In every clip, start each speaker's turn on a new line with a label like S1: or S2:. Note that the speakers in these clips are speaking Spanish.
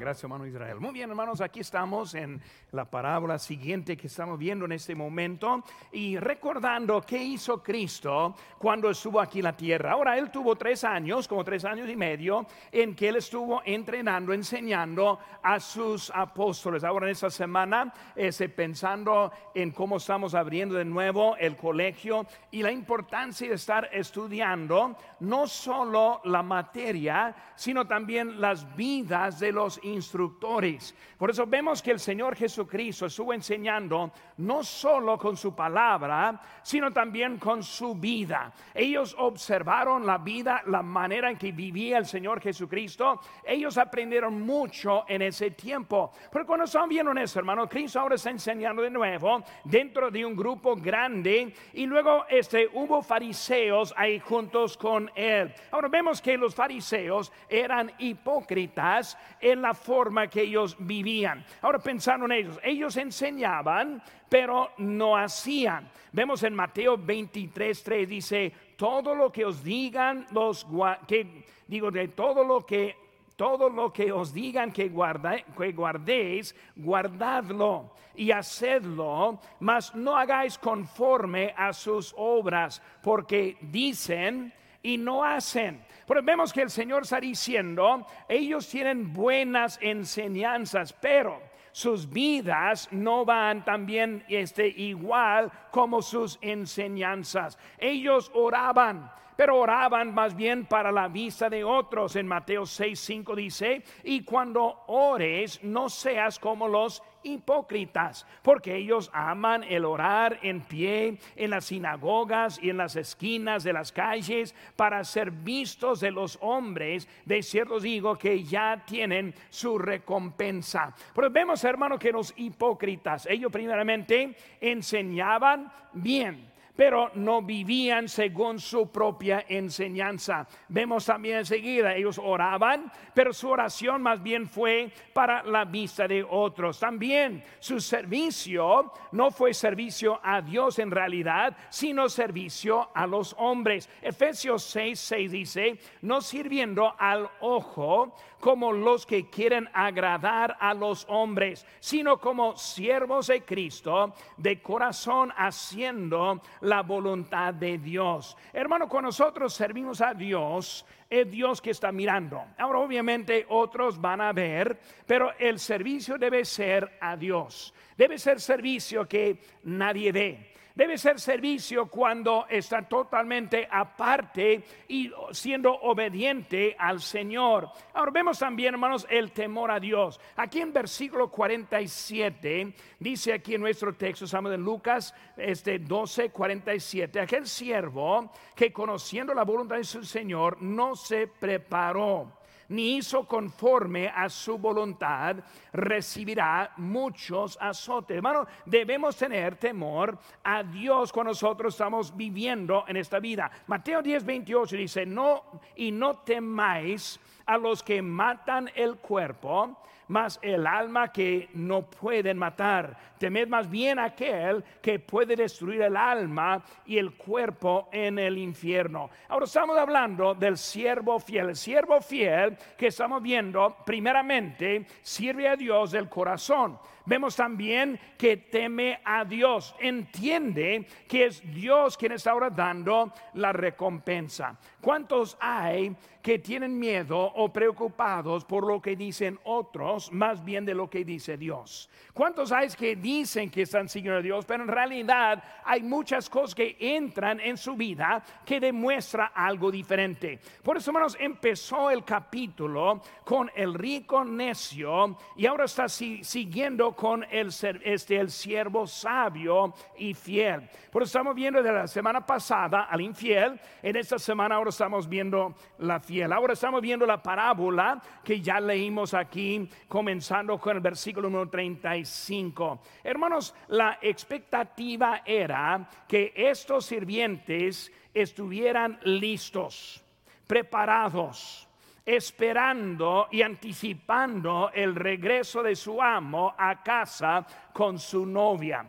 S1: Gracias, hermano Israel. Muy bien, hermanos, aquí estamos en la parábola siguiente que estamos viendo en este momento y recordando qué hizo Cristo cuando estuvo aquí en la tierra. Ahora, él tuvo tres años, como tres años y medio, en que él estuvo entrenando, enseñando a sus apóstoles. Ahora, en esta semana, este, pensando en cómo estamos abriendo de nuevo el colegio y la importancia de estar estudiando no solo la materia, sino también las vidas de los instructores. Por eso vemos que el Señor Jesucristo estuvo enseñando no solo con su palabra, sino también con su vida. Ellos observaron la vida, la manera en que vivía el Señor Jesucristo. Ellos aprendieron mucho en ese tiempo. Pero cuando están viendo eso, hermano, Cristo ahora está enseñando de nuevo dentro de un grupo grande y luego este, hubo fariseos ahí juntos con él. Ahora vemos que los fariseos eran hipócritas en la forma que ellos vivían. Ahora pensando en ellos, ellos enseñaban, pero no hacían. Vemos en Mateo 23, 3 dice, todo lo que os digan los que digo de todo lo que todo lo que os digan que, que guardéis, guardadlo y hacedlo, mas no hagáis conforme a sus obras, porque dicen y no hacen. Pero vemos que el Señor está diciendo, ellos tienen buenas enseñanzas, pero sus vidas no van también este, igual como sus enseñanzas. Ellos oraban, pero oraban más bien para la vista de otros. En Mateo 6, 5 dice, y cuando ores, no seas como los hipócritas, porque ellos aman el orar en pie en las sinagogas y en las esquinas de las calles para ser vistos de los hombres. De cierto digo que ya tienen su recompensa. Pero vemos, hermano, que los hipócritas, ellos primeramente enseñaban bien pero no vivían según su propia enseñanza. Vemos también enseguida, ellos oraban, pero su oración más bien fue para la vista de otros. También su servicio no fue servicio a Dios en realidad, sino servicio a los hombres. Efesios 6, 6 dice, no sirviendo al ojo como los que quieren agradar a los hombres, sino como siervos de Cristo, de corazón haciendo la voluntad de Dios. Hermano, con nosotros servimos a Dios, es Dios que está mirando. Ahora obviamente otros van a ver, pero el servicio debe ser a Dios. Debe ser servicio que nadie ve debe ser servicio cuando está totalmente aparte y siendo obediente al Señor. Ahora vemos también, hermanos, el temor a Dios. Aquí en versículo 47 dice aquí en nuestro texto, estamos en Lucas este 12, 47, aquel siervo que conociendo la voluntad de su Señor no se preparó ni hizo conforme a su voluntad, recibirá muchos azotes. Hermano, debemos tener temor a Dios cuando nosotros estamos viviendo en esta vida. Mateo 10, 28 dice, no, y no temáis a los que matan el cuerpo, mas el alma que no pueden matar. Temed más bien aquel que puede destruir el alma y el cuerpo en el infierno. Ahora estamos hablando del siervo fiel. El siervo fiel que estamos viendo, primeramente, sirve a Dios del corazón. Vemos también que teme a Dios, entiende que es Dios quien está ahora dando la recompensa. ¿Cuántos hay que tienen miedo o preocupados por lo que dicen otros más bien de lo que dice Dios? ¿Cuántos hay que dicen que están siguiendo a Dios, pero en realidad hay muchas cosas que entran en su vida que demuestra algo diferente? Por eso, hermanos, empezó el capítulo con el rico necio y ahora está siguiendo con el, este, el siervo sabio y fiel. Por eso estamos viendo de la semana pasada al infiel, en esta semana ahora estamos viendo la fiel. Ahora estamos viendo la parábola que ya leímos aquí, comenzando con el versículo número 35. Hermanos, la expectativa era que estos sirvientes estuvieran listos, preparados esperando y anticipando el regreso de su amo a casa con su novia.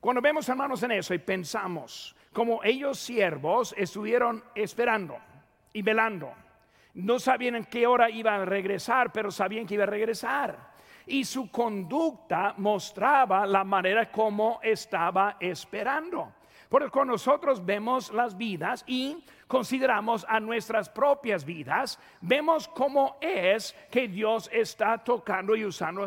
S1: Cuando vemos hermanos en eso y pensamos como ellos siervos estuvieron esperando y velando, No sabían en qué hora iba a regresar, pero sabían que iba a regresar. Y su conducta mostraba la manera como estaba esperando. Por eso nosotros vemos las vidas y consideramos a nuestras propias vidas, vemos cómo es que Dios está tocando y usando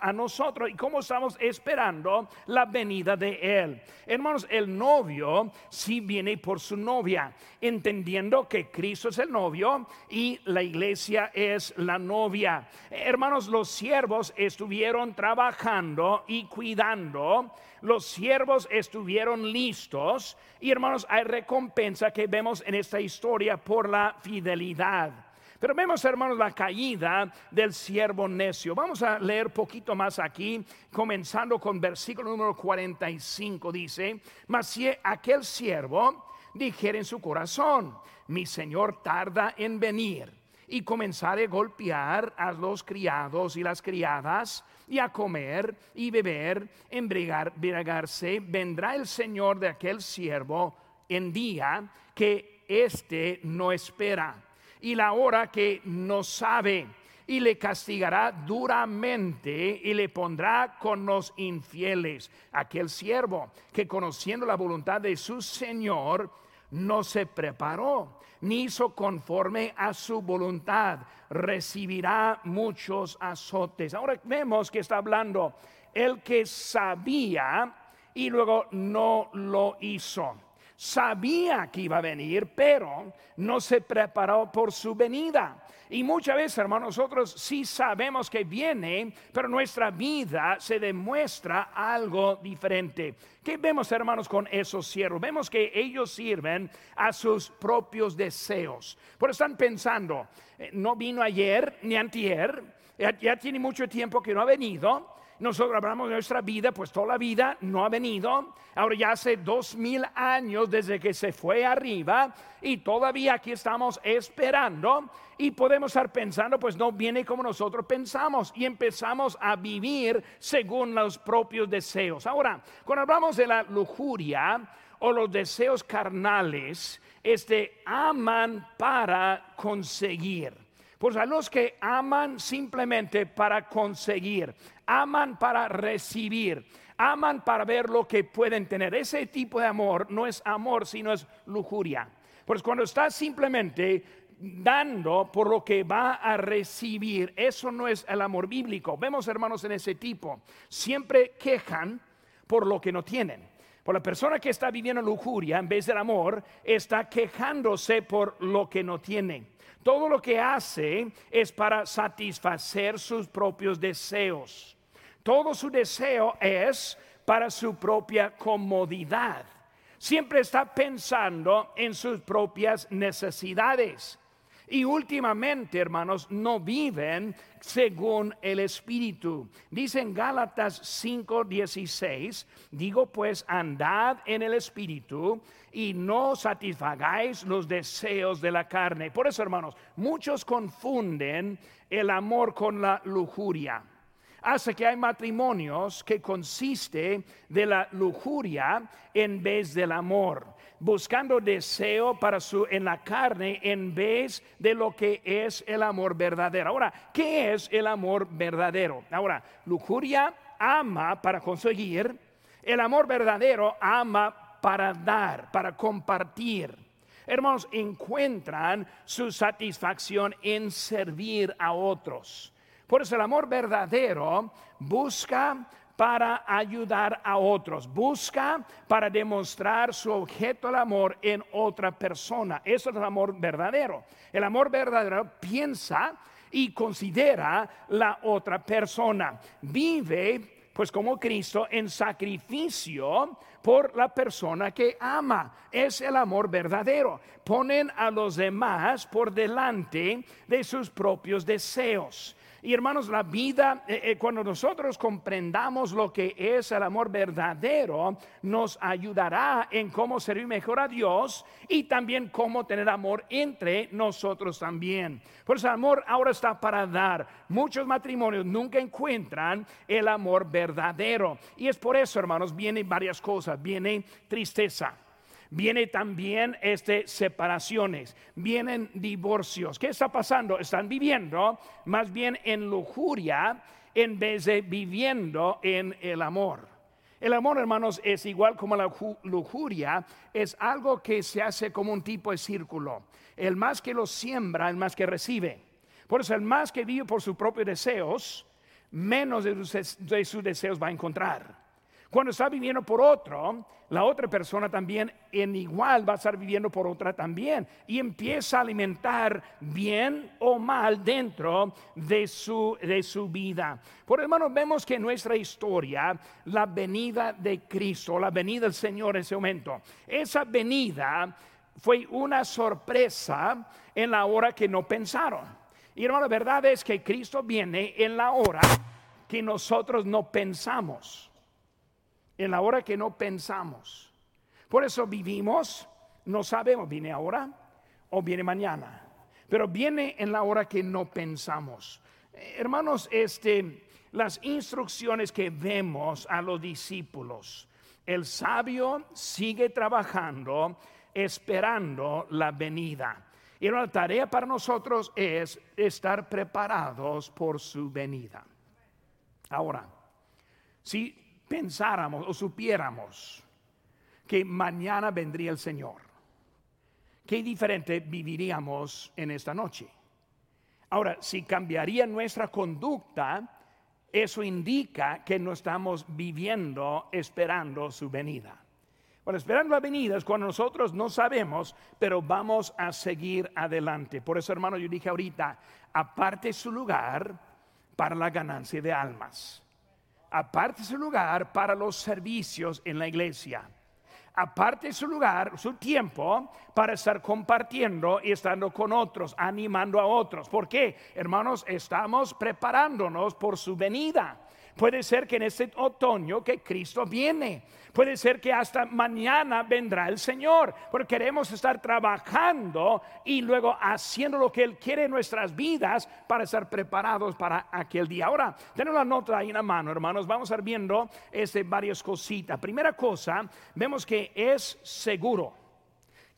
S1: a, nosotros y cómo estamos esperando la venida de Él. Hermanos, el novio sí viene por su novia, entendiendo que Cristo es el novio y la iglesia es la novia. Hermanos, los siervos estuvieron trabajando y cuidando los siervos estuvieron listos y hermanos, hay recompensa que vemos en esta historia por la fidelidad. Pero vemos, hermanos, la caída del siervo necio. Vamos a leer poquito más aquí, comenzando con versículo número 45. Dice, mas si aquel siervo dijera en su corazón, mi señor tarda en venir, y comenzare a golpear a los criados y las criadas, y a comer y beber, embriagarse, vendrá el Señor de aquel siervo en día que éste no espera y la hora que no sabe y le castigará duramente y le pondrá con los infieles. Aquel siervo que conociendo la voluntad de su Señor no se preparó ni hizo conforme a su voluntad, recibirá muchos azotes. Ahora vemos que está hablando el que sabía y luego no lo hizo. Sabía que iba a venir, pero no se preparó por su venida. Y muchas veces, hermanos, nosotros sí sabemos que viene, pero nuestra vida se demuestra algo diferente. ¿Qué vemos, hermanos, con esos siervos? Vemos que ellos sirven a sus propios deseos. Por están pensando, eh, no vino ayer ni antier, ya tiene mucho tiempo que no ha venido nosotros hablamos de nuestra vida, pues toda la vida no ha venido. Ahora ya hace dos mil años desde que se fue arriba y todavía aquí estamos esperando y podemos estar pensando, pues no viene como nosotros pensamos y empezamos a vivir según los propios deseos. Ahora, cuando hablamos de la lujuria o los deseos carnales, este aman para conseguir. Pues a los que aman simplemente para conseguir, aman para recibir, aman para ver lo que pueden tener. Ese tipo de amor no es amor, sino es lujuria. Pues cuando estás simplemente dando por lo que va a recibir, eso no es el amor bíblico. Vemos hermanos en ese tipo, siempre quejan por lo que no tienen. Por la persona que está viviendo lujuria en vez del amor, está quejándose por lo que no tiene. Todo lo que hace es para satisfacer sus propios deseos. Todo su deseo es para su propia comodidad. Siempre está pensando en sus propias necesidades. Y últimamente, hermanos, no viven según el Espíritu. Dice en Gálatas 5:16, digo pues, andad en el Espíritu y no satisfagáis los deseos de la carne. Por eso, hermanos, muchos confunden el amor con la lujuria hace que hay matrimonios que consiste de la lujuria en vez del amor, buscando deseo para su en la carne en vez de lo que es el amor verdadero. Ahora, ¿qué es el amor verdadero? Ahora, lujuria ama para conseguir, el amor verdadero ama para dar, para compartir. Hermanos, encuentran su satisfacción en servir a otros. Por eso el amor verdadero busca para ayudar a otros, busca para demostrar su objeto del amor en otra persona. Eso es el amor verdadero. El amor verdadero piensa y considera la otra persona. Vive pues como Cristo en sacrificio por la persona que ama. Es el amor verdadero. Ponen a los demás por delante de sus propios deseos. Y hermanos, la vida, eh, eh, cuando nosotros comprendamos lo que es el amor verdadero, nos ayudará en cómo servir mejor a Dios y también cómo tener amor entre nosotros también. Por eso el amor ahora está para dar. Muchos matrimonios nunca encuentran el amor verdadero. Y es por eso, hermanos, vienen varias cosas. Viene tristeza Viene también este, separaciones, vienen divorcios. ¿Qué está pasando? Están viviendo más bien en lujuria en vez de viviendo en el amor. El amor, hermanos, es igual como la lujuria, es algo que se hace como un tipo de círculo. El más que lo siembra, el más que recibe. Por eso el más que vive por sus propios deseos, menos de sus deseos va a encontrar. Cuando está viviendo por otro, la otra persona también en igual va a estar viviendo por otra también y empieza a alimentar bien o mal dentro de su, de su vida. Por hermano, vemos que en nuestra historia, la venida de Cristo, la venida del Señor en ese momento, esa venida fue una sorpresa en la hora que no pensaron. Y hermano, la verdad es que Cristo viene en la hora que nosotros no pensamos en la hora que no pensamos. Por eso vivimos, no sabemos, viene ahora o viene mañana, pero viene en la hora que no pensamos. Eh, hermanos, este, las instrucciones que vemos a los discípulos, el sabio sigue trabajando, esperando la venida. Y la tarea para nosotros es estar preparados por su venida. Ahora, si pensáramos o supiéramos que mañana vendría el Señor, qué diferente viviríamos en esta noche. Ahora, si cambiaría nuestra conducta, eso indica que no estamos viviendo esperando su venida. Bueno, esperando la venida es cuando nosotros no sabemos, pero vamos a seguir adelante. Por eso, hermano, yo dije ahorita, aparte su lugar para la ganancia de almas aparte su lugar para los servicios en la iglesia. Aparte su lugar, su tiempo para estar compartiendo y estando con otros, animando a otros. ¿Por qué? Hermanos, estamos preparándonos por su venida. Puede ser que en este otoño que Cristo viene. Puede ser que hasta mañana vendrá el Señor. Porque queremos estar trabajando y luego haciendo lo que Él quiere en nuestras vidas para estar preparados para aquel día. Ahora, tenemos la nota ahí en la mano, hermanos. Vamos a ir viendo este, varias cositas. Primera cosa, vemos que es seguro.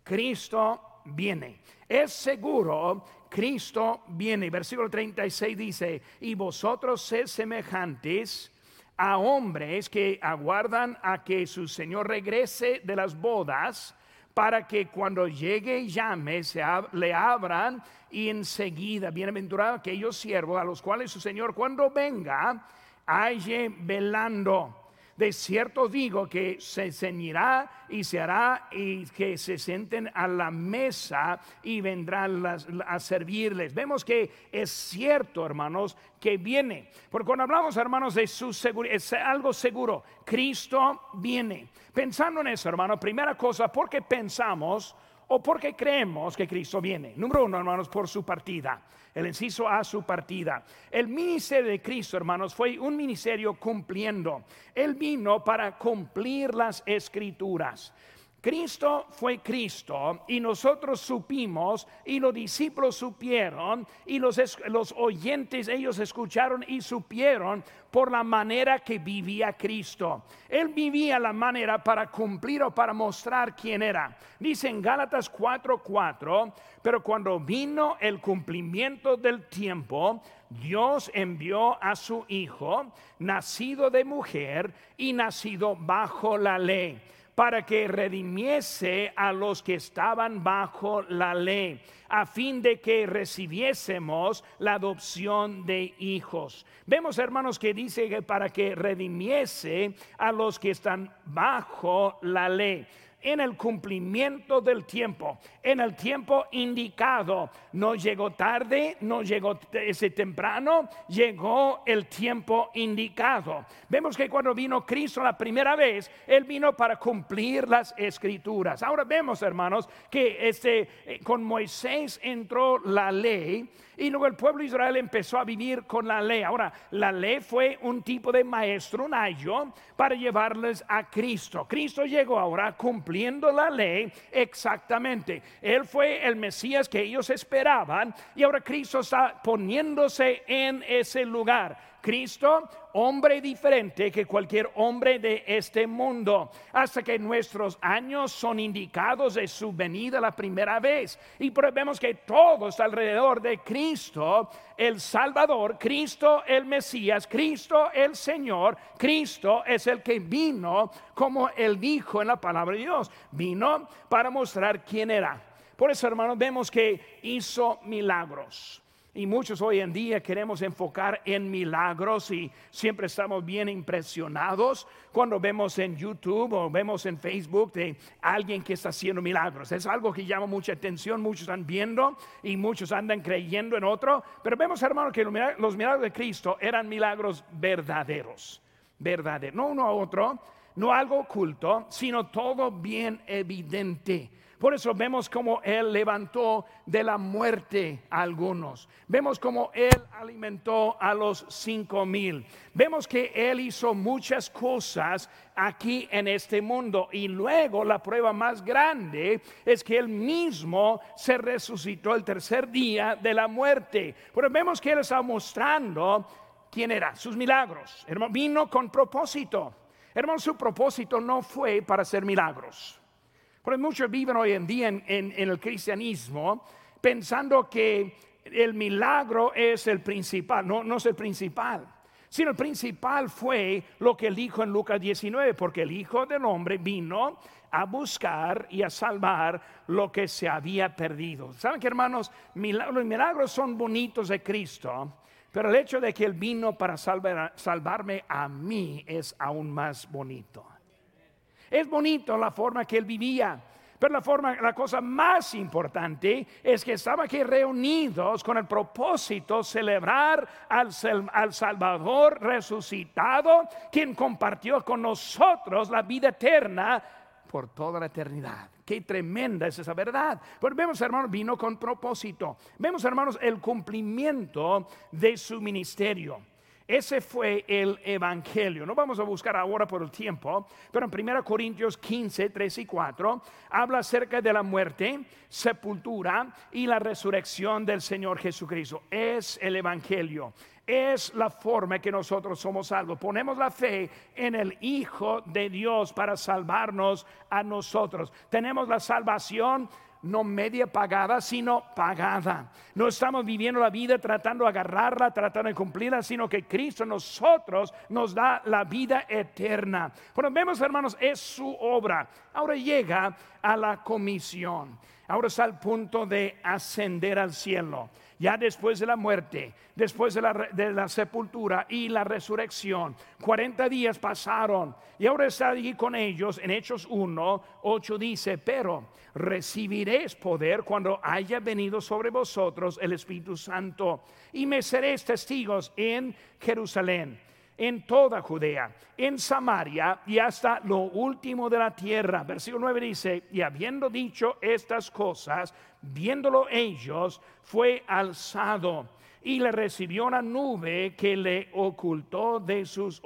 S1: Cristo viene. Es seguro Cristo viene. Versículo 36 dice, y vosotros sed semejantes a hombres que aguardan a que su Señor regrese de las bodas para que cuando llegue y llame se le abran y enseguida bienaventurado aquellos siervos a los cuales su Señor cuando venga halle velando. De cierto digo que se ceñirá y se hará y que se sienten a la mesa y vendrán a servirles. Vemos que es cierto, hermanos, que viene. Porque cuando hablamos, hermanos, de su seguridad, es algo seguro. Cristo viene. Pensando en eso, hermano, primera cosa, porque pensamos o porque creemos que Cristo viene. Número uno, hermanos, por su partida. El inciso a su partida. El ministerio de Cristo, hermanos, fue un ministerio cumpliendo. Él vino para cumplir las escrituras. Cristo fue Cristo y nosotros supimos y los discípulos supieron y los, los oyentes ellos escucharon y supieron por la manera que vivía Cristo. Él vivía la manera para cumplir o para mostrar quién era. Dice en Gálatas 4:4, pero cuando vino el cumplimiento del tiempo, Dios envió a su Hijo, nacido de mujer y nacido bajo la ley para que redimiese a los que estaban bajo la ley, a fin de que recibiésemos la adopción de hijos. Vemos, hermanos, que dice que para que redimiese a los que están bajo la ley en el cumplimiento del tiempo, en el tiempo indicado. No llegó tarde, no llegó ese temprano, llegó el tiempo indicado. Vemos que cuando vino Cristo la primera vez, Él vino para cumplir las escrituras. Ahora vemos, hermanos, que este, eh, con Moisés entró la ley y luego el pueblo de Israel empezó a vivir con la ley. Ahora, la ley fue un tipo de maestro, un ayo, para llevarles a Cristo. Cristo llegó ahora cumpliendo la ley exactamente. Él fue el Mesías que ellos esperaban y ahora Cristo está poniéndose en ese lugar. Cristo, hombre diferente que cualquier hombre de este mundo, hasta que nuestros años son indicados de su venida la primera vez. Y vemos que todos alrededor de Cristo, el Salvador, Cristo el Mesías, Cristo el Señor, Cristo es el que vino, como él dijo en la palabra de Dios, vino para mostrar quién era. Por eso, hermanos, vemos que hizo milagros. Y muchos hoy en día queremos enfocar en milagros y siempre estamos bien impresionados cuando vemos en YouTube o vemos en Facebook de alguien que está haciendo milagros. Es algo que llama mucha atención, muchos están viendo y muchos andan creyendo en otro. Pero vemos, hermanos, que los milagros de Cristo eran milagros verdaderos, verdaderos, no uno a otro, no algo oculto, sino todo bien evidente. Por eso vemos como Él levantó de la muerte a algunos. Vemos como Él alimentó a los cinco mil. Vemos que Él hizo muchas cosas aquí en este mundo. Y luego la prueba más grande es que Él mismo se resucitó el tercer día de la muerte. Pero vemos que Él está mostrando quién era, sus milagros. vino con propósito. Hermano, su propósito no fue para hacer milagros. Porque muchos viven hoy en día en, el cristianismo pensando que el milagro es el principal. No, no es el principal. Sino el principal fue lo que él dijo en Lucas 19, porque el Hijo del Hombre vino a buscar y a salvar lo que se había perdido. ¿Saben que hermanos? Los milagros son bonitos de Cristo, pero el hecho de que Él vino para salvarme a mí es aún más bonito. Es bonito la forma que él vivía. Pero la forma, la cosa más importante es que estaban aquí reunidos con el propósito celebrar al, al, Salvador resucitado, quien compartió con nosotros la vida eterna por toda la eternidad. Qué tremenda es esa verdad. Pero vemos, hermanos, vino con propósito. Vemos, hermanos, el cumplimiento de su ministerio. Ese fue el Evangelio. No vamos a buscar ahora por el tiempo, pero en 1 Corintios 15, 3 y 4 habla acerca de la muerte, sepultura y la resurrección del Señor Jesucristo. Es el Evangelio. Es la forma que nosotros somos salvos. Ponemos la fe en el Hijo de Dios para salvarnos a nosotros. Tenemos la salvación no media pagada, sino pagada. No estamos viviendo la vida tratando de agarrarla, tratando de cumplirla, sino que Cristo nosotros nos da la vida eterna. Bueno, vemos hermanos, es su obra. Ahora llega a la comisión. Ahora está al punto de ascender al cielo ya después de la muerte, después de la, sepultura y la resurrección. 40 días pasaron y ahora está allí con ellos. En Hechos 1, 8 dice, pero recibiréis poder cuando haya venido sobre vosotros el Espíritu Santo y me seréis testigos en Jerusalén en toda Judea, en Samaria y hasta lo último de la tierra. Versículo 9 dice, y habiendo dicho estas cosas, viéndolo ellos, fue alzado y le recibió una nube que le ocultó de sus,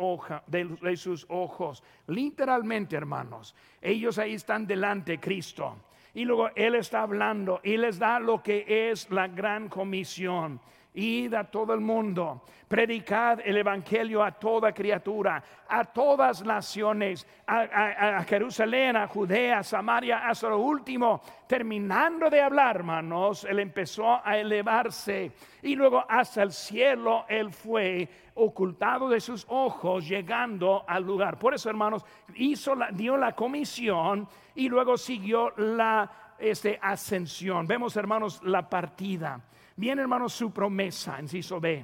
S1: ojos. Literalmente, hermanos, ellos ahí están delante de Cristo. Y luego Él está hablando y les da lo que es la gran comisión id a todo el mundo, predicad el Evangelio a toda criatura, a todas naciones, a, Jerusalén, a Judea, a Samaria, hasta lo último. Terminando de hablar, hermanos, él empezó a elevarse y luego hasta el cielo él fue ocultado de sus ojos, llegando al lugar. Por eso, hermanos, hizo la, dio la comisión y luego siguió la este, ascensión. Vemos, hermanos, la partida. Viene, hermanos, su promesa, inciso B.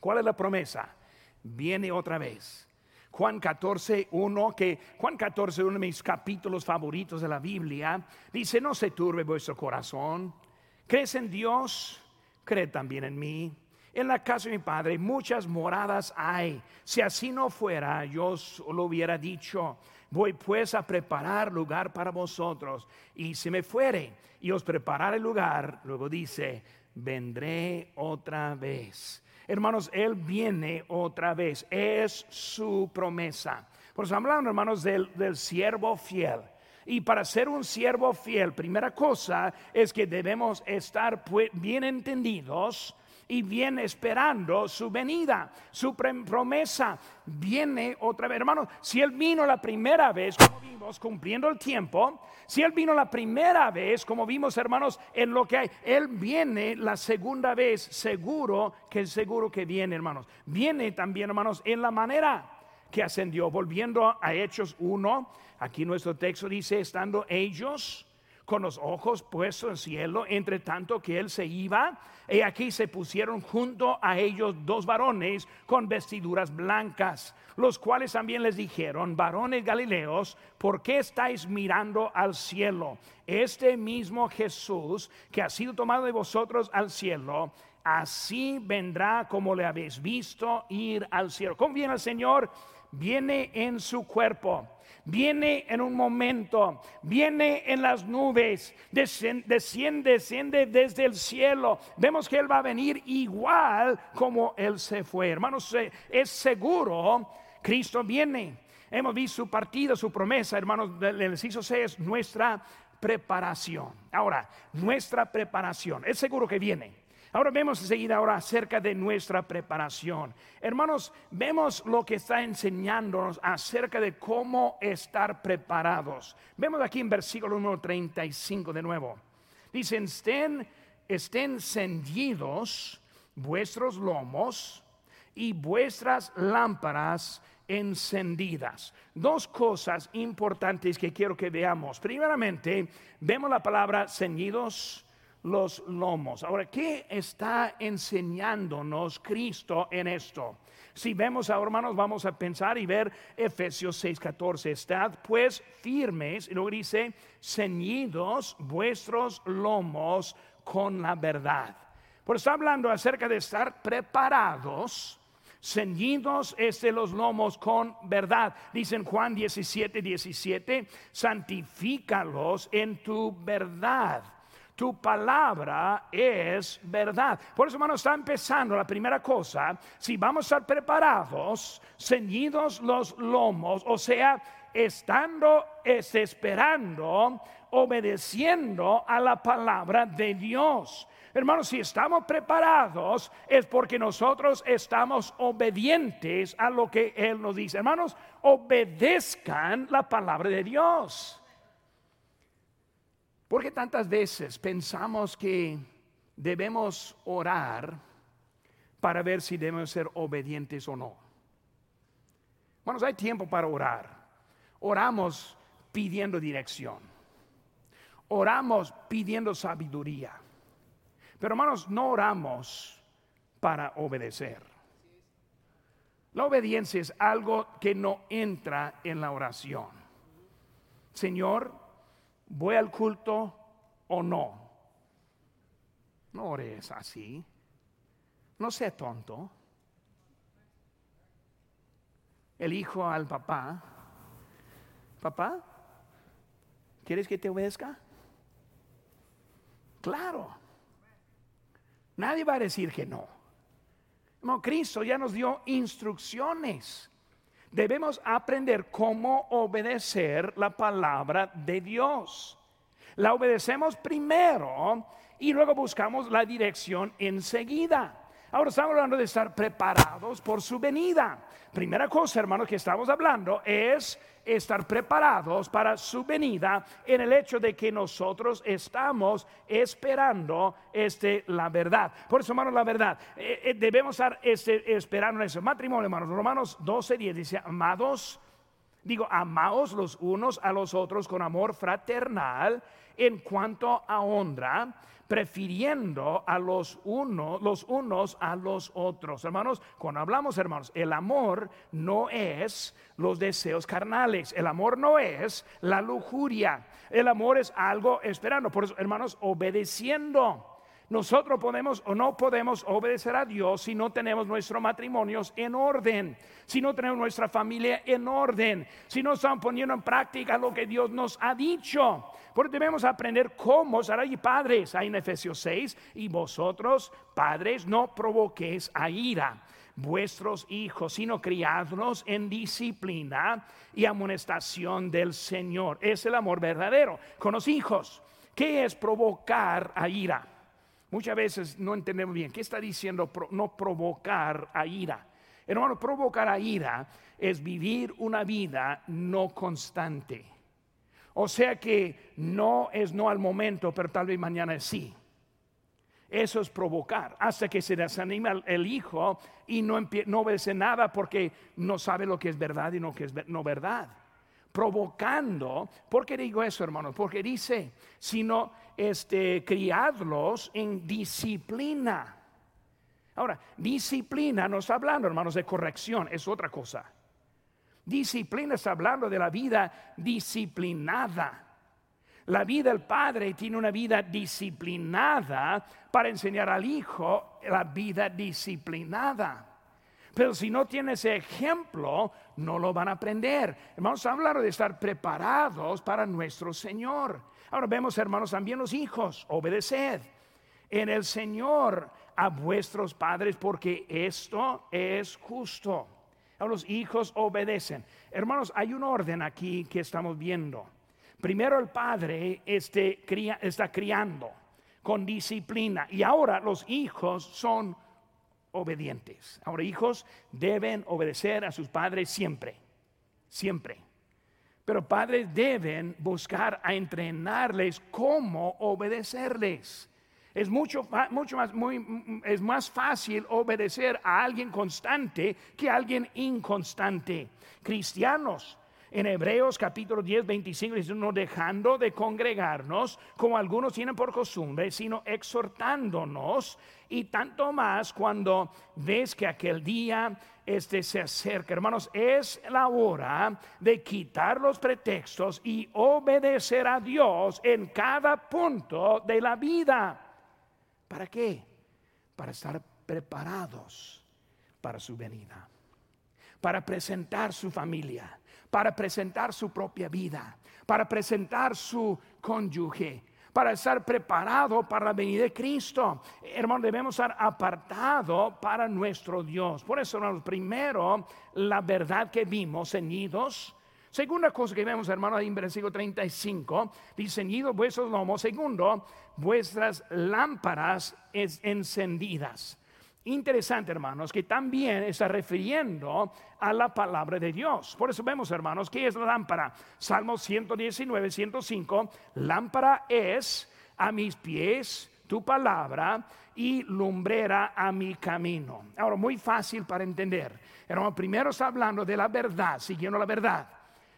S1: ¿Cuál es la promesa? Viene otra vez. Juan 14, 1, que Juan 14, uno de mis capítulos favoritos de la Biblia, dice, no se turbe vuestro corazón. ¿Crees en Dios? Cree también en mí. En la casa de mi padre muchas moradas hay. Si así no fuera, yo lo hubiera dicho. Voy pues a preparar lugar para vosotros. Y si me fuere y os preparar el lugar, luego dice, vendré otra vez. Hermanos, Él viene otra vez. Es su promesa. Por eso hablando, hermanos, del, del siervo fiel. Y para ser un siervo fiel, primera cosa es que debemos estar bien entendidos y viene esperando su venida, su promesa. Viene otra vez, hermanos. Si Él vino la primera vez, como vimos, cumpliendo el tiempo, si Él vino la primera vez, como vimos, hermanos, en lo que hay, Él viene la segunda vez, seguro que es seguro que viene, hermanos. Viene también, hermanos, en la manera que ascendió. Volviendo a Hechos 1, aquí nuestro texto dice, estando ellos con los ojos puestos al cielo, entre tanto que él se iba, y aquí se pusieron junto a ellos dos varones con vestiduras blancas, los cuales también les dijeron, varones galileos, ¿por qué estáis mirando al cielo? Este mismo Jesús que ha sido tomado de vosotros al cielo, así vendrá como le habéis visto ir al cielo. ¿Cómo viene el Señor? Viene en su cuerpo viene en un momento, viene en las nubes, desciende, desciende desde el cielo. Vemos que Él va a venir igual como Él se fue. Hermanos, es seguro, Cristo viene. Hemos visto su partida, su promesa, hermanos, el inciso C es nuestra preparación. Ahora, nuestra preparación, es seguro que viene. Ahora vemos enseguida ahora acerca de nuestra preparación. Hermanos, vemos lo que está enseñándonos acerca de cómo estar preparados. Vemos aquí en versículo número 35 de nuevo. Dicen, estén, estén vuestros lomos y vuestras lámparas encendidas. Dos cosas importantes que quiero que veamos. Primeramente, vemos la palabra ceñidos los lomos. Ahora, ¿qué está enseñándonos Cristo en esto? Si vemos ahora, hermanos, vamos a pensar y ver Efesios 6:14. Estad pues firmes, y luego dice, ceñidos vuestros lomos con la verdad. Por está hablando acerca de estar preparados ceñidos este los lomos con verdad. Dicen Juan 17, 17, santifícalos en tu verdad tu palabra es verdad. Por eso, hermano, está empezando la primera cosa. Si vamos a estar preparados, ceñidos los lomos, o sea, estando, esperando, obedeciendo a la palabra de Dios. Hermanos, si estamos preparados es porque nosotros estamos obedientes a lo que Él nos dice. Hermanos, obedezcan la palabra de Dios. Porque tantas veces pensamos que debemos orar para ver si debemos ser obedientes o no. Bueno, hay tiempo para orar. Oramos pidiendo dirección. Oramos pidiendo sabiduría. Pero hermanos, no oramos para obedecer. La obediencia es algo que no entra en la oración. Señor, ¿voy al culto o no? No ores así. No sé tonto. El hijo al papá. Papá, ¿quieres que te obedezca? Claro. Nadie va a decir que no. No, Cristo ya nos dio instrucciones debemos aprender cómo obedecer la palabra de Dios. La obedecemos primero y luego buscamos la dirección enseguida. Ahora estamos hablando de estar preparados por su venida. Primera cosa, hermanos, que estamos hablando es estar preparados para su venida en el hecho de que nosotros estamos esperando este, la verdad. Por eso, hermanos, la verdad, eh, eh, debemos estar este, esperando ese matrimonio, hermanos. Romanos 12, 10 dice, amados, digo, amaos los unos a los otros con amor fraternal en cuanto a honra prefiriendo a los unos, los unos a los otros. Hermanos, cuando hablamos, hermanos, el amor no es los deseos carnales, el amor no es la lujuria, el amor es algo esperando, por eso, hermanos, obedeciendo. Nosotros podemos o no podemos obedecer a Dios si no tenemos nuestros matrimonios en orden, si no tenemos nuestra familia en orden, si no estamos poniendo en práctica lo que Dios nos ha dicho. Porque debemos aprender cómo ser y padres. Ahí en Efesios 6, y vosotros, padres, no provoquéis a ira vuestros hijos, sino criadlos en disciplina y amonestación del Señor. Es el amor verdadero con los hijos. ¿Qué es provocar a ira? Muchas veces no entendemos bien. ¿Qué está diciendo no provocar a ira? Hermano, provocar a ira es vivir una vida no constante. O sea que no es no al momento, pero tal vez mañana sí. Eso es provocar, hasta que se desanima el hijo y no, no obedece nada porque no sabe lo que es verdad y lo que es no verdad. Provocando, ¿por qué digo eso, hermanos? Porque dice, sino este, criadlos en disciplina. Ahora, disciplina no está hablando, hermanos, de corrección, es otra cosa. Disciplina está hablando de la vida disciplinada. La vida del padre tiene una vida disciplinada para enseñar al hijo la vida disciplinada. Pero si no tiene ese ejemplo, no lo van a aprender. A hablar de estar preparados para nuestro Señor. Ahora vemos, hermanos, también los hijos, obedeced en el Señor a vuestros padres porque esto es justo. A los hijos obedecen. Hermanos, hay un orden aquí que estamos viendo. Primero el padre este, está criando con disciplina y ahora los hijos son obedientes. Ahora hijos deben obedecer a sus padres siempre, siempre. Pero padres deben buscar a entrenarles cómo obedecerles. Es mucho, mucho más, muy, es más fácil obedecer a alguien constante que a alguien inconstante. Cristianos en Hebreos capítulo 10, 25 dice, no dejando de congregarnos como algunos tienen por costumbre, sino exhortándonos y tanto más cuando ves que aquel día este se acerca. Hermanos, es la hora de quitar los pretextos y obedecer a Dios en cada punto de la vida. ¿Para qué? Para estar preparados para su venida, para presentar su familia para presentar su propia vida, para presentar su cónyuge, para estar preparado para la venida de Cristo. Hermano, debemos estar apartados para nuestro Dios. Por eso, hermanos, primero, la verdad que vimos, ceñidos. Segunda cosa que vemos, hermano, en versículo 35, dice, ceñidos vuestros lomos. Segundo, vuestras lámparas encendidas. Interesante, hermanos, que también está refiriendo a la palabra de Dios. Por eso vemos, hermanos, que es la lámpara. Salmo 119, 105. Lámpara es a mis pies tu palabra y lumbrera a mi camino. Ahora, muy fácil para entender. Hermano, primero está hablando de la verdad, siguiendo la verdad.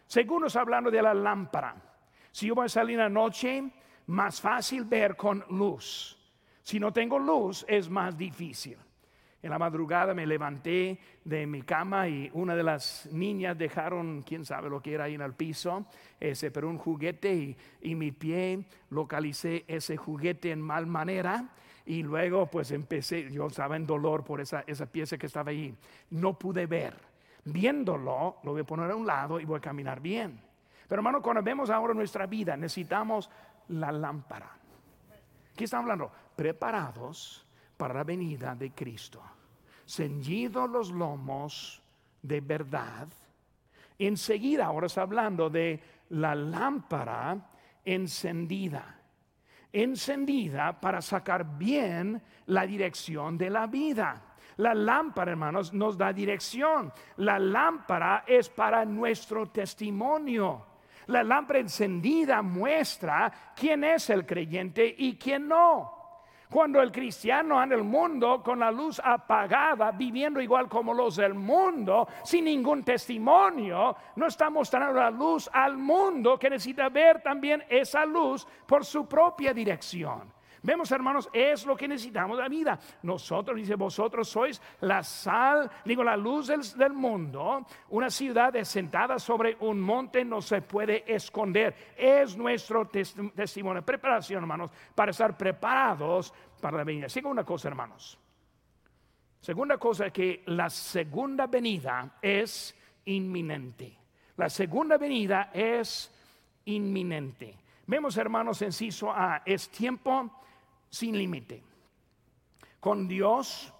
S1: Segundo está hablando de la lámpara. Si yo voy a salir la noche, más fácil ver con luz. Si no tengo luz, es más difícil. En la madrugada me levanté de mi cama y una de las niñas dejaron, quién sabe lo que era ahí en el piso, ese, pero un juguete y, mi pie localicé ese juguete en mal manera y luego pues empecé, yo estaba en dolor por esa, esa pieza que estaba ahí. No pude ver. Viéndolo, lo voy a poner a un lado y voy a caminar bien. Pero hermano, cuando vemos ahora nuestra vida, necesitamos la lámpara. ¿Qué estamos hablando? Preparados para la venida de Cristo. Ceñidos los lomos de verdad. Enseguida, ahora está hablando de la lámpara encendida. Encendida para sacar bien la dirección de la vida. La lámpara, hermanos, nos da dirección. La lámpara es para nuestro testimonio. La lámpara encendida muestra quién es el creyente y quién no. Cuando el cristiano anda en el mundo con la luz apagada, viviendo igual como los del mundo, sin ningún testimonio, no está mostrando la luz al mundo que necesita ver también esa luz por su propia dirección. Vemos, hermanos, es lo que necesitamos de la vida. Nosotros, dice, vosotros sois la sal, digo, la luz del, mundo. Una ciudad sentada sobre un monte no se puede esconder. Es nuestro testimonio, preparación, hermanos, para estar preparados para la venida. Segunda cosa, hermanos. Segunda cosa es que la segunda venida es inminente. La segunda venida es inminente. Vemos, hermanos, enciso A, es tiempo sin límite. Con Dios,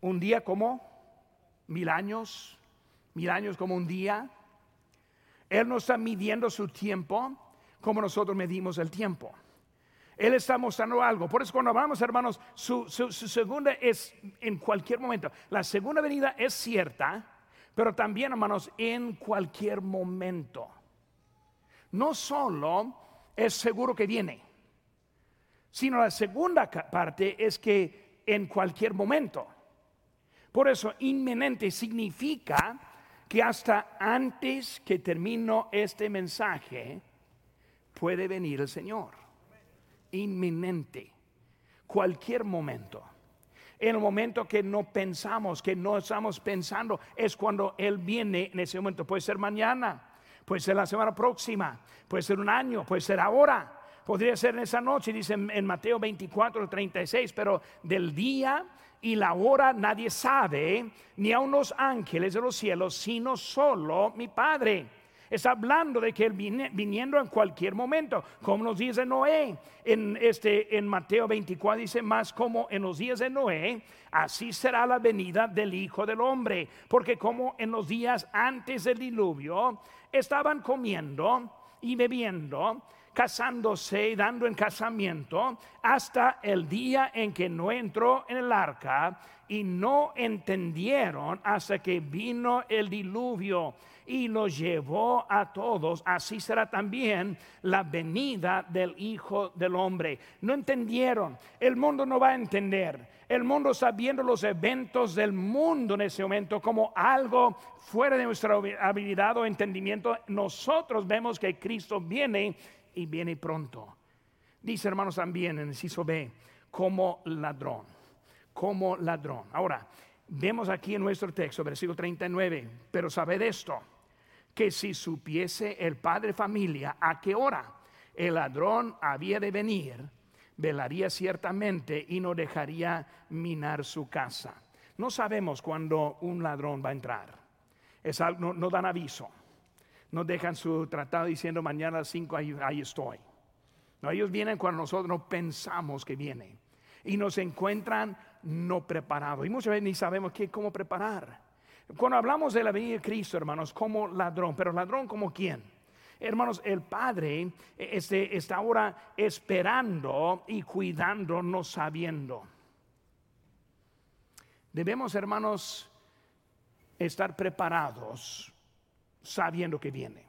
S1: un día como mil años, mil años como un día. Él no está midiendo su tiempo como nosotros medimos el tiempo. Él está mostrando algo. Por eso cuando hablamos, hermanos, su, segunda es en cualquier momento. La segunda venida es cierta, pero también, hermanos, en cualquier momento. No solo es seguro que viene, sino la segunda parte es que en cualquier momento. Por eso, inminente significa que hasta antes que termino este mensaje, puede venir el Señor inminente, cualquier momento. En el momento que no pensamos, que no estamos pensando, es cuando Él viene en ese momento. Puede ser mañana, puede ser la semana próxima, puede ser un año, puede ser ahora, podría ser en esa noche, dice en Mateo 24, 36, pero del día y la hora nadie sabe, ni aun los ángeles de los cielos, sino solo mi Padre. Está hablando de que Él viniendo en cualquier momento, como nos dice Noé. En, este, en Mateo 24 dice más como en los días de Noé, así será la venida del Hijo del Hombre. Porque como en los días antes del diluvio, estaban comiendo y bebiendo casándose y dando en casamiento hasta el día en que no entró en el arca y no entendieron hasta que vino el diluvio y los llevó a todos, así será también la venida del Hijo del Hombre. No entendieron, el mundo no va a entender. El mundo está viendo los eventos del mundo en ese momento como algo fuera de nuestra habilidad o entendimiento. Nosotros vemos que Cristo viene y viene pronto. Dice hermanos también en el inciso B, como ladrón, como ladrón. Ahora, vemos aquí en nuestro texto, versículo 39, pero sabed esto que si supiese el padre familia a qué hora el ladrón había de venir, velaría ciertamente y no dejaría minar su casa. No sabemos cuándo un ladrón va a entrar. Es no, dan aviso. No dejan su tratado diciendo mañana a las 5 ahí, estoy. No, ellos vienen cuando nosotros no pensamos que vienen. Y nos encuentran no preparados. Y muchas veces ni sabemos qué, cómo preparar. Cuando hablamos de la venida de Cristo, hermanos, como ladrón, pero ladrón como quién? Hermanos, el Padre este, está ahora esperando y cuidando, no sabiendo. Debemos, hermanos, estar preparados sabiendo que viene.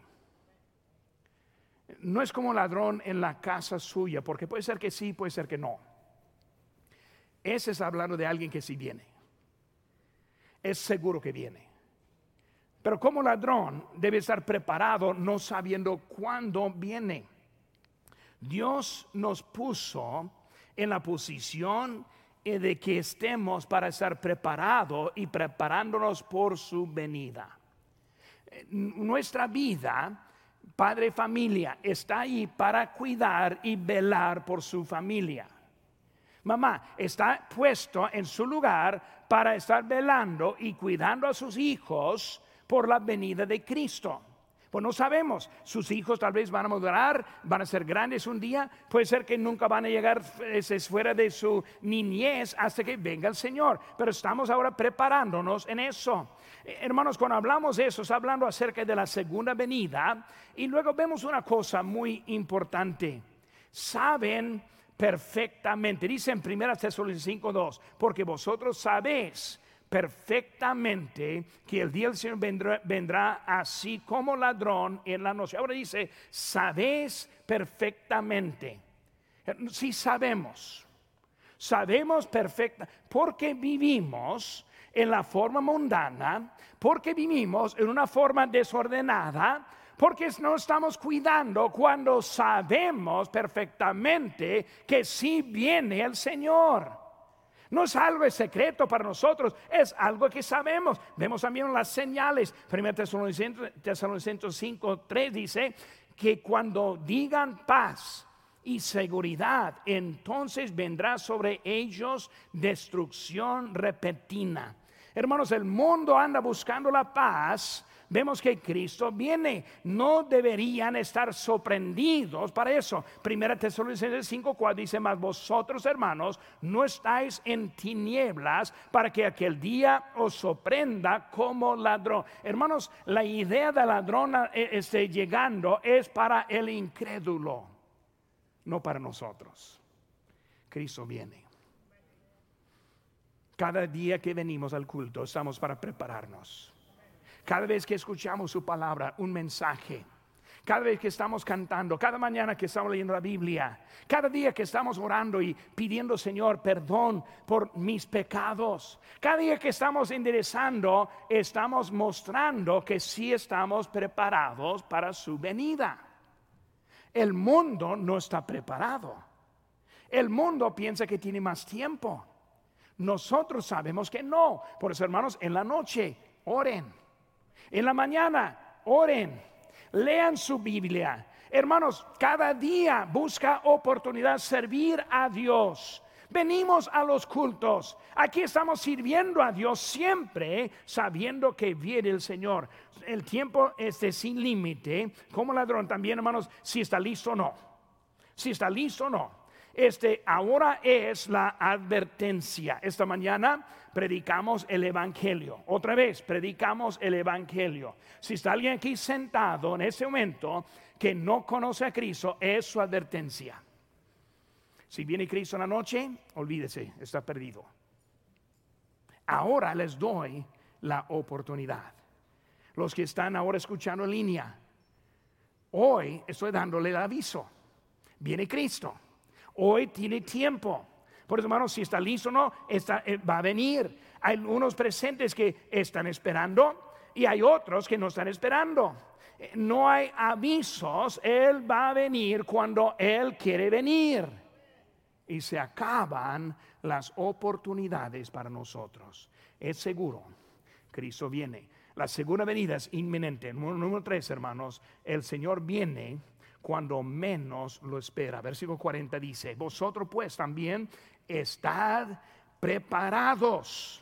S1: No es como ladrón en la casa suya, porque puede ser que sí, puede ser que no. Ese es hablando de alguien que sí viene es seguro que viene. Pero como ladrón debe estar preparado no sabiendo cuándo viene. Dios nos puso en la posición de que estemos para estar preparados y preparándonos por su venida. Nuestra vida, padre familia, está ahí para cuidar y velar por su familia. Mamá está puesto en su lugar para estar velando y cuidando a sus hijos por la venida de Cristo. Pues no sabemos, sus hijos tal vez van a madurar, van a ser grandes un día, puede ser que nunca van a llegar fuera de su niñez hasta que venga el Señor, pero estamos ahora preparándonos en eso. Eh, hermanos, cuando hablamos de eso, está hablando acerca de la segunda venida y luego vemos una cosa muy importante. Saben perfectamente. Dice en 1 Tesalonicenses 2, porque vosotros sabéis perfectamente que el día del Señor vendrá, vendrá, así como ladrón en la noche. Ahora dice, sabéis perfectamente. Si sabemos, sabemos perfecta, porque vivimos en la forma mundana, porque vivimos en una forma desordenada, porque no estamos cuidando cuando sabemos perfectamente que sí viene el Señor. No es algo secreto para nosotros, es algo que sabemos. Vemos también las señales. 1 Tesalonicenses 5, 3 dice que cuando digan paz y seguridad, entonces vendrá sobre ellos destrucción repentina. Hermanos, el mundo anda buscando la paz, vemos que Cristo viene. No deberían estar sorprendidos para eso. Primera Tesalonicenses 5:4 dice, "Mas vosotros, hermanos, no estáis en tinieblas para que aquel día os sorprenda como ladrón." Hermanos, la idea de ladrón eh, esté llegando es para el incrédulo, no para nosotros. Cristo viene. Cada día que venimos al culto estamos para prepararnos. Cada vez que escuchamos su palabra, un mensaje. Cada vez que estamos cantando, cada mañana que estamos leyendo la Biblia, cada día que estamos orando y pidiendo, Señor, perdón por mis pecados. Cada día que estamos enderezando, estamos mostrando que sí estamos preparados para su venida. El mundo no está preparado. El mundo piensa que tiene más tiempo. Nosotros sabemos que no. Por eso, hermanos, en la noche oren. En la mañana oren. Lean su Biblia. Hermanos, cada día busca oportunidad servir a Dios. Venimos a los cultos. Aquí estamos sirviendo a Dios siempre sabiendo que viene el Señor. El tiempo es sin límite. Como ladrón también, hermanos, si está listo o no. Si está listo o no. Este ahora es la advertencia. Esta mañana predicamos el evangelio. Otra vez predicamos el evangelio. Si está alguien aquí sentado en ese momento que no conoce a Cristo, es su advertencia. Si viene Cristo en la noche, olvídese, está perdido. Ahora les doy la oportunidad. Los que están ahora escuchando en línea, hoy estoy dándole el aviso. Viene Cristo. Hoy tiene tiempo. Por eso, hermanos, si está listo o no, está, eh, va a venir. Hay unos presentes que están esperando y hay otros que no están esperando. Eh, no hay avisos, Él va a venir cuando Él quiere venir. Y se acaban las oportunidades para nosotros. Es seguro, Cristo viene. La segunda venida es inminente. Número tres, hermanos, el Señor viene cuando menos lo espera. Versículo 40 dice, vosotros pues también estad preparados,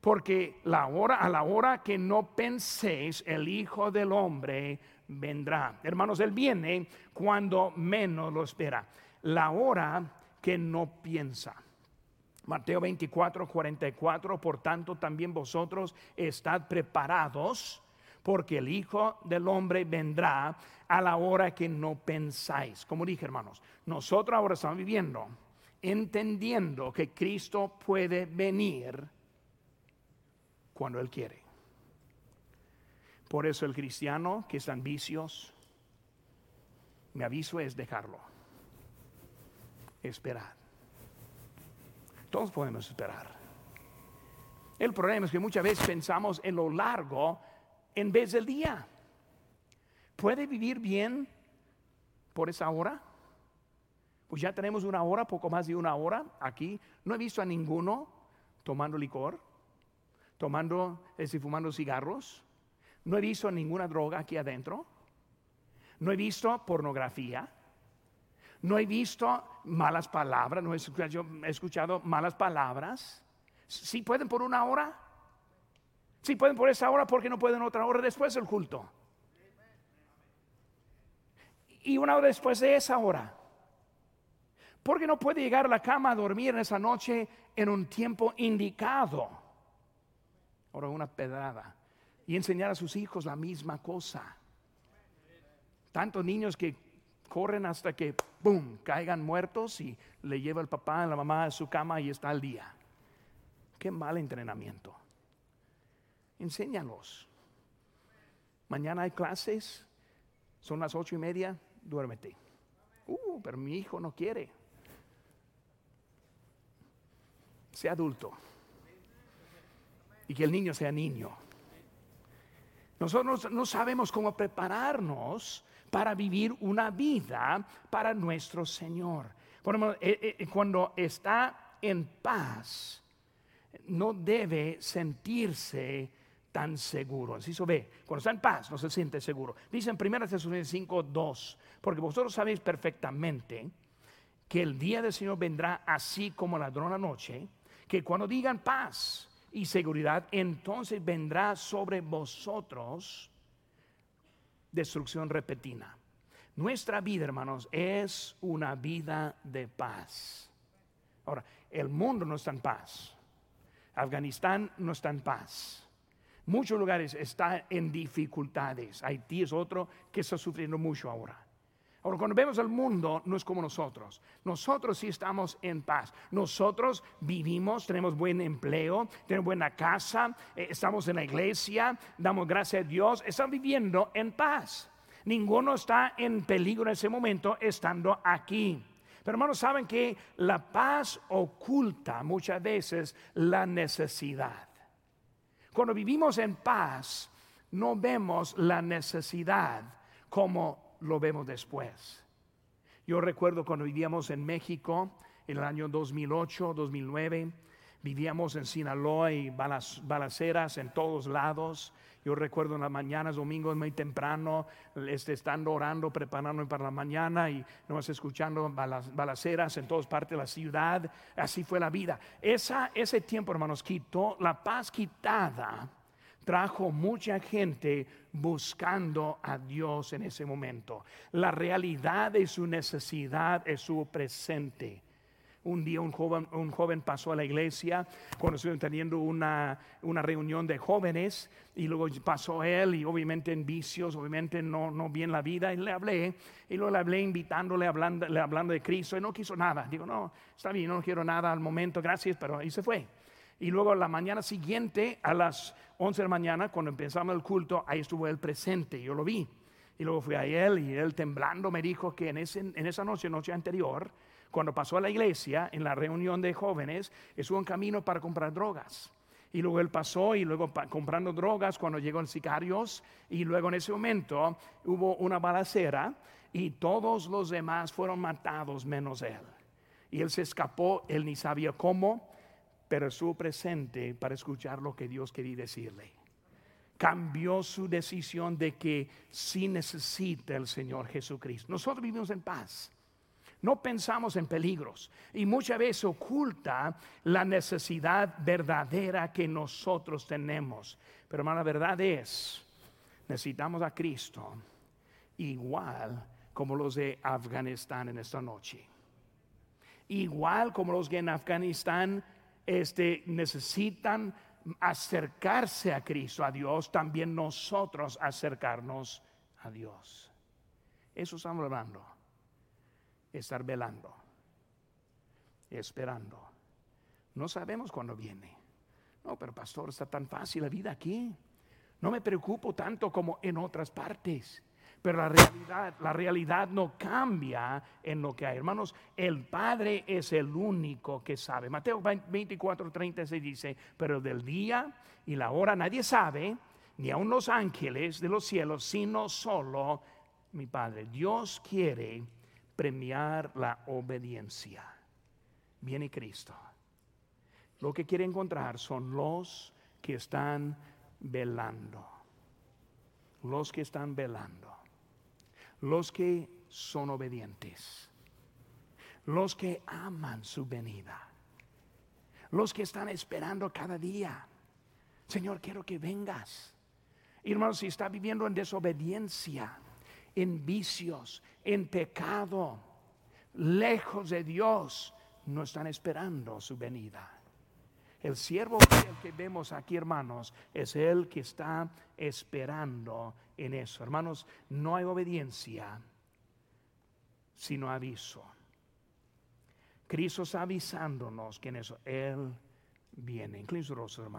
S1: porque la hora a la hora que no penséis el Hijo del hombre vendrá. Hermanos, él viene cuando menos lo espera. La hora que no piensa. Mateo 24, 44, por tanto también vosotros estad preparados porque el Hijo del Hombre vendrá a la hora que no pensáis. Como dije, hermanos, nosotros ahora estamos viviendo entendiendo que Cristo puede venir cuando Él quiere. Por eso el cristiano que está en vicios, mi aviso es dejarlo. Esperar. Todos podemos esperar. El problema es que muchas veces pensamos en lo largo en vez del día. ¿Puede vivir bien por esa hora? Pues ya tenemos una hora, poco más de una hora aquí. No he visto a ninguno tomando licor, tomando, es decir, fumando cigarros. No he visto ninguna droga aquí adentro. No he visto pornografía. No he visto malas palabras. No he escuchado, he escuchado malas palabras. Si pueden por una hora, si pueden por esa hora, ¿por qué no pueden otra hora después del culto? Y una hora después de esa hora. ¿Por qué no puede llegar a la cama a dormir en esa noche en un tiempo indicado? Ahora una pedrada. Y enseñar a sus hijos la misma cosa. Tantos niños que corren hasta que, ¡boom!, caigan muertos y le lleva el papá, la mamá a su cama y está al día. Qué mal entrenamiento enséñalos. Mañana hay clases, son las ocho y media, duérmete. Uh, pero mi hijo no quiere. Sea adulto. Y que el niño sea niño. Nosotros no sabemos cómo prepararnos para vivir una vida para nuestro Señor. Eh, eh, cuando está en paz, no debe sentirse tan seguro. Así se ve, cuando está en paz no se siente seguro. Dice en 1 Tesalonicenses 5, 2, porque vosotros sabéis perfectamente que el día del Señor vendrá así como ladrón la noche, que cuando digan paz y seguridad, entonces vendrá sobre vosotros destrucción repentina. Nuestra vida, hermanos, es una vida de paz. Ahora, el mundo no está en paz. Afganistán no está en paz. Muchos lugares están en dificultades. Haití es otro que está sufriendo mucho ahora. Ahora, cuando vemos al mundo, no es como nosotros. Nosotros sí estamos en paz. Nosotros vivimos, tenemos buen empleo, tenemos buena casa, eh, estamos en la iglesia, damos gracias a Dios, estamos viviendo en paz. Ninguno está en peligro en ese momento estando aquí. Pero hermanos, saben que la paz oculta muchas veces la necesidad. Cuando vivimos en paz, no vemos la necesidad como lo vemos después. Yo recuerdo cuando vivíamos en México en el año 2008, 2009, vivíamos en Sinaloa y balaceras en todos lados. Yo recuerdo en las mañanas, domingos muy temprano, este, estando orando, preparándome para la mañana y nomás escuchando balaceras en todas partes de la ciudad. Así fue la vida. Esa, ese tiempo, hermanos, quitó la paz quitada trajo mucha gente buscando a Dios en ese momento. La realidad de su necesidad es su presente. Un día un joven, un joven pasó a la iglesia cuando estuvieron teniendo una, una, reunión de jóvenes y luego pasó él y obviamente en vicios, obviamente no, no bien la vida y le hablé y luego le hablé invitándole, hablando, hablando de Cristo y no quiso nada. Digo, no, está bien, no quiero nada al momento, gracias, pero ahí se fue. Y luego la mañana siguiente, a las 11 de la mañana, cuando empezamos el culto, ahí estuvo él presente, yo lo vi. Y luego fui a él y él temblando me dijo que en, ese, en esa noche, noche anterior, cuando pasó a la iglesia, en la reunión de jóvenes, estuvo en camino para comprar drogas. Y luego él pasó y luego comprando drogas cuando llegó el sicarios. Y luego en ese momento hubo una balacera y todos los demás fueron matados menos él. Y él se escapó, él ni sabía cómo, pero estuvo presente para escuchar lo que Dios quería decirle. Cambió su decisión de que sí necesita el Señor Jesucristo. Nosotros vivimos en paz. No pensamos en peligros y muchas veces oculta la necesidad verdadera que nosotros tenemos. Pero hermano, la verdad es, necesitamos a Cristo igual como los de Afganistán en esta noche. Igual como los que en Afganistán este, necesitan acercarse a Cristo, a Dios, también nosotros acercarnos a Dios. Eso estamos hablando. Estar velando, esperando. No sabemos cuándo viene. No, pero pastor, está tan fácil la vida aquí. No me preocupo tanto como en otras partes. Pero la realidad, la realidad no cambia en lo que hay. Hermanos, el Padre es el único que sabe. Mateo 24, 36 dice, pero del día y la hora nadie sabe, ni aun los ángeles de los cielos, sino solo mi Padre. Dios quiere premiar la obediencia. Viene Cristo. Lo que quiere encontrar son los que están velando. Los que están velando los que son obedientes, los que aman su venida, los que están esperando cada día. Señor, quiero que vengas. Hermanos, si está viviendo en desobediencia, en vicios, en pecado, lejos de Dios, no están esperando su venida. El siervo que vemos aquí, hermanos, es el que está esperando en eso. Hermanos, no hay obediencia sino aviso. Cristo está avisándonos que en eso Él viene. Incluso hermanos.